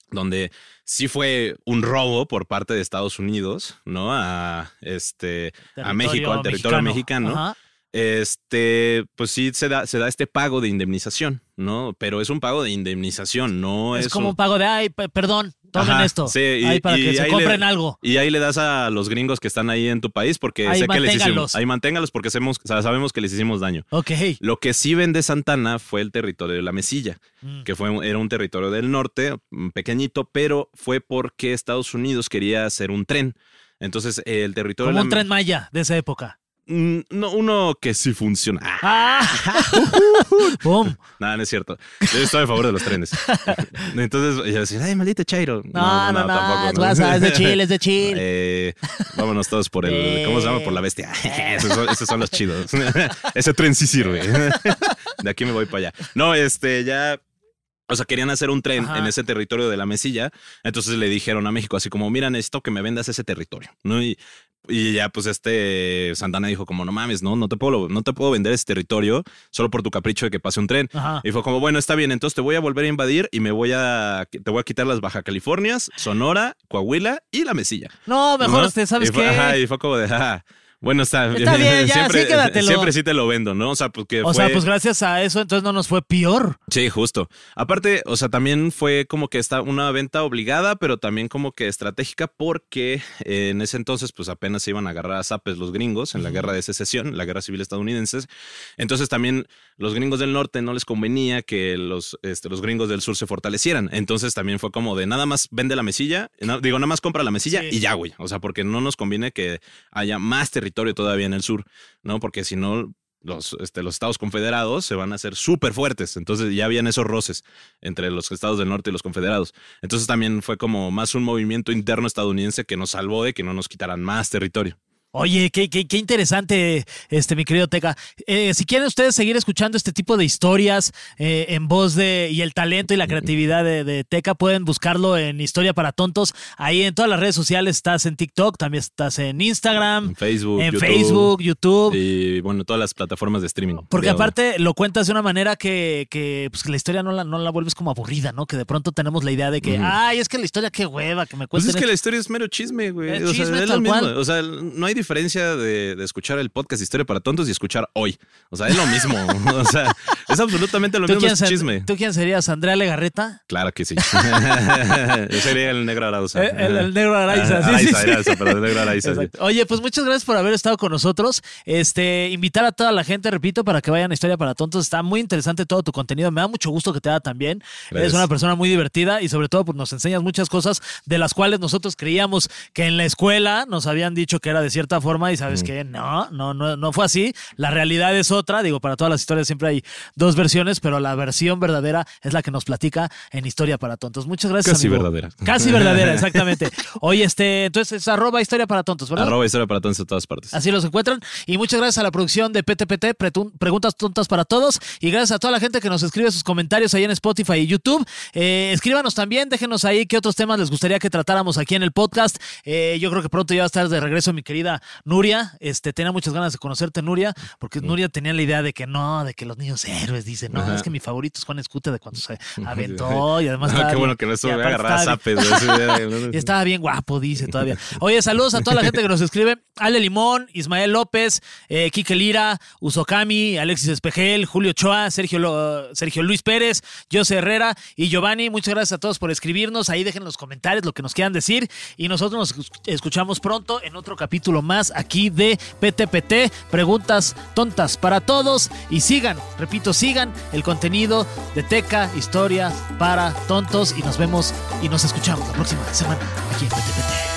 donde sí fue un robo por parte de Estados Unidos, ¿no? A, este, a México, al territorio mexicano. Este, pues sí se da, se da este pago de indemnización, ¿no? Pero es un pago de indemnización, no Es, es, como un- un pago de, ay, pe- perdón, tomen Ajá, esto. sí, y- Ahí para y que se compren le- algo. Y ahí le das a los gringos que están ahí en tu país porque Ahí sé que les hicimos. manténgalos. Ahí manténgalos porque sabemos, o sea, sabemos que les hicimos daño. Ok. Lo que sí vende Santana fue el territorio de la Mesilla, Mm. que fue, un- era un territorio del norte, mm, pequeñito, pero fue porque Estados Unidos quería hacer un tren. Entonces, el territorio Como de un la tren maya de esa época. Mm, No, uno que sí funciona. Ah, nada, no es cierto. Yo estoy a favor de los trenes. Entonces, yo decía, ay, maldito Chairo. No, no, no, tampoco, es WhatsApp, es de chill, es de chill. Eh, vámonos todos por el, ¿cómo se llama? Por la bestia. esos, son, esos son los chidos. Ese tren sí sirve. De aquí me voy para allá. No, este, ya o sea, querían hacer un tren Ajá. en ese territorio de la Mesilla. Entonces le dijeron a México así como, mira, necesito que me vendas ese territorio. ¿no? Y, y ya pues este Santana dijo como, no mames, no, no te puedo, no te puedo vender ese territorio solo por tu capricho de que pase un tren. Ajá. Y fue como, bueno, está bien, entonces te voy a volver a invadir y me voy a, te voy a quitar las Baja Californias, Sonora, Coahuila y la Mesilla. No, mejor ¿no? usted, ¿sabes y fue, qué? Ajá, y fue como de, ah, bueno, está, Está bien, ya, siempre, sí, quédatelo. siempre sí te lo vendo, ¿no? O sea, porque o fue... sea, pues gracias a eso, entonces no nos fue peor. Sí, justo. Aparte, o sea, también fue como que está una venta obligada, pero también como que estratégica porque eh, en ese entonces pues apenas se iban a agarrar a zapes los gringos en la guerra de secesión, la guerra civil estadounidense. Entonces también los gringos del norte no les convenía que los, este, los gringos del sur se fortalecieran. Entonces también fue como de nada más vende la mesilla, digo, nada más compra la mesilla y ya, güey. O sea, porque no nos conviene que haya más territorio todavía en el sur, ¿no? Porque si no, los, este, los estados confederados se van a hacer súper fuertes. Entonces ya habían esos roces entre los estados del norte y los confederados. Entonces también fue como más un movimiento interno estadounidense que nos salvó de que no nos quitaran más territorio. Oye, qué, qué, qué, interesante, este, mi querido Teca. Eh, si quieren ustedes seguir escuchando este tipo de historias eh, en voz de y el talento y la creatividad de, Teca, pueden buscarlo en Historia para Tontos. Ahí en todas las redes sociales estás en TikTok, también estás en Instagram, en Facebook, en YouTube, Facebook, YouTube y bueno, todas las plataformas de streaming. Porque aparte lo cuentas de una manera que, que, pues, la historia no la, no la vuelves como aburrida, ¿no? Que de pronto tenemos la idea de que, ay, es que la historia qué hueva, que me cuesta. Pues es que la historia es mero chisme, güey. o sea, es lo mismo. O sea, no hay diferencia de, escuchar el podcast Historia para Tontos y escuchar hoy. O sea, es lo mismo. o sea, es absolutamente lo mismo. Es chisme. ¿Tú quién serías? ¿Andrea Legarreta? Claro que sí. Yo sería el negro Arauza. Eh, el, negro Araiza, sí, sí, pero el negro Araiza. Oye, pues muchas gracias por haber estado con nosotros. Este, invitar a toda la gente, repito, para que vayan a Historia para Tontos. Está muy interesante todo tu contenido. Me da mucho gusto que te haga también. Eres una persona muy divertida y sobre todo pues, nos enseñas muchas cosas de las cuales nosotros creíamos que en la escuela nos habían dicho que era de cierta forma y sabes que no, no, no, no fue así. La realidad es otra. Digo, para todas las historias siempre hay dos versiones, pero la versión verdadera es la que nos platica en Historia para Tontos. Muchas gracias. Casi verdadera. Casi verdadera, exactamente. Oye, este, entonces es arroba Historia para Tontos, ¿verdad? Arroba Historia para Tontos en todas partes. Así los encuentran. Y muchas gracias a la producción de PTPT, Preguntas Tontas para Todos. Y gracias a toda la gente que nos escribe sus comentarios ahí en Spotify y YouTube. Eh, escríbanos también, déjenos ahí qué otros temas les gustaría que tratáramos aquí en el podcast. Eh, yo creo que pronto ya va a estar de regreso mi querida Nuria, este, tenía muchas ganas de conocerte, Nuria, porque Nuria tenía la idea de que no, de que los niños héroes dicen, no, es que mi favorito es Juan Escute de cuando se aventó y además. qué bueno que no estuvo agarrar zapes. y estaba bien guapo, dice todavía. Oye, saludos a toda la gente que nos escribe: Ale Limón, Ismael López, eh, Quique Lira, Usokami, Alexis Espejel, Julio Choa, Sergio, Sergio Luis Pérez, José Herrera y Giovanni. Muchas gracias a todos por escribirnos. Ahí dejen los comentarios lo que nos quieran decir. Y nosotros nos escuchamos pronto en otro capítulo más aquí de PTPT, preguntas tontas para todos. Y sigan, repito, sigan el contenido de Teca, historias para tontos. Y nos vemos y nos escuchamos la próxima semana aquí en PTPT.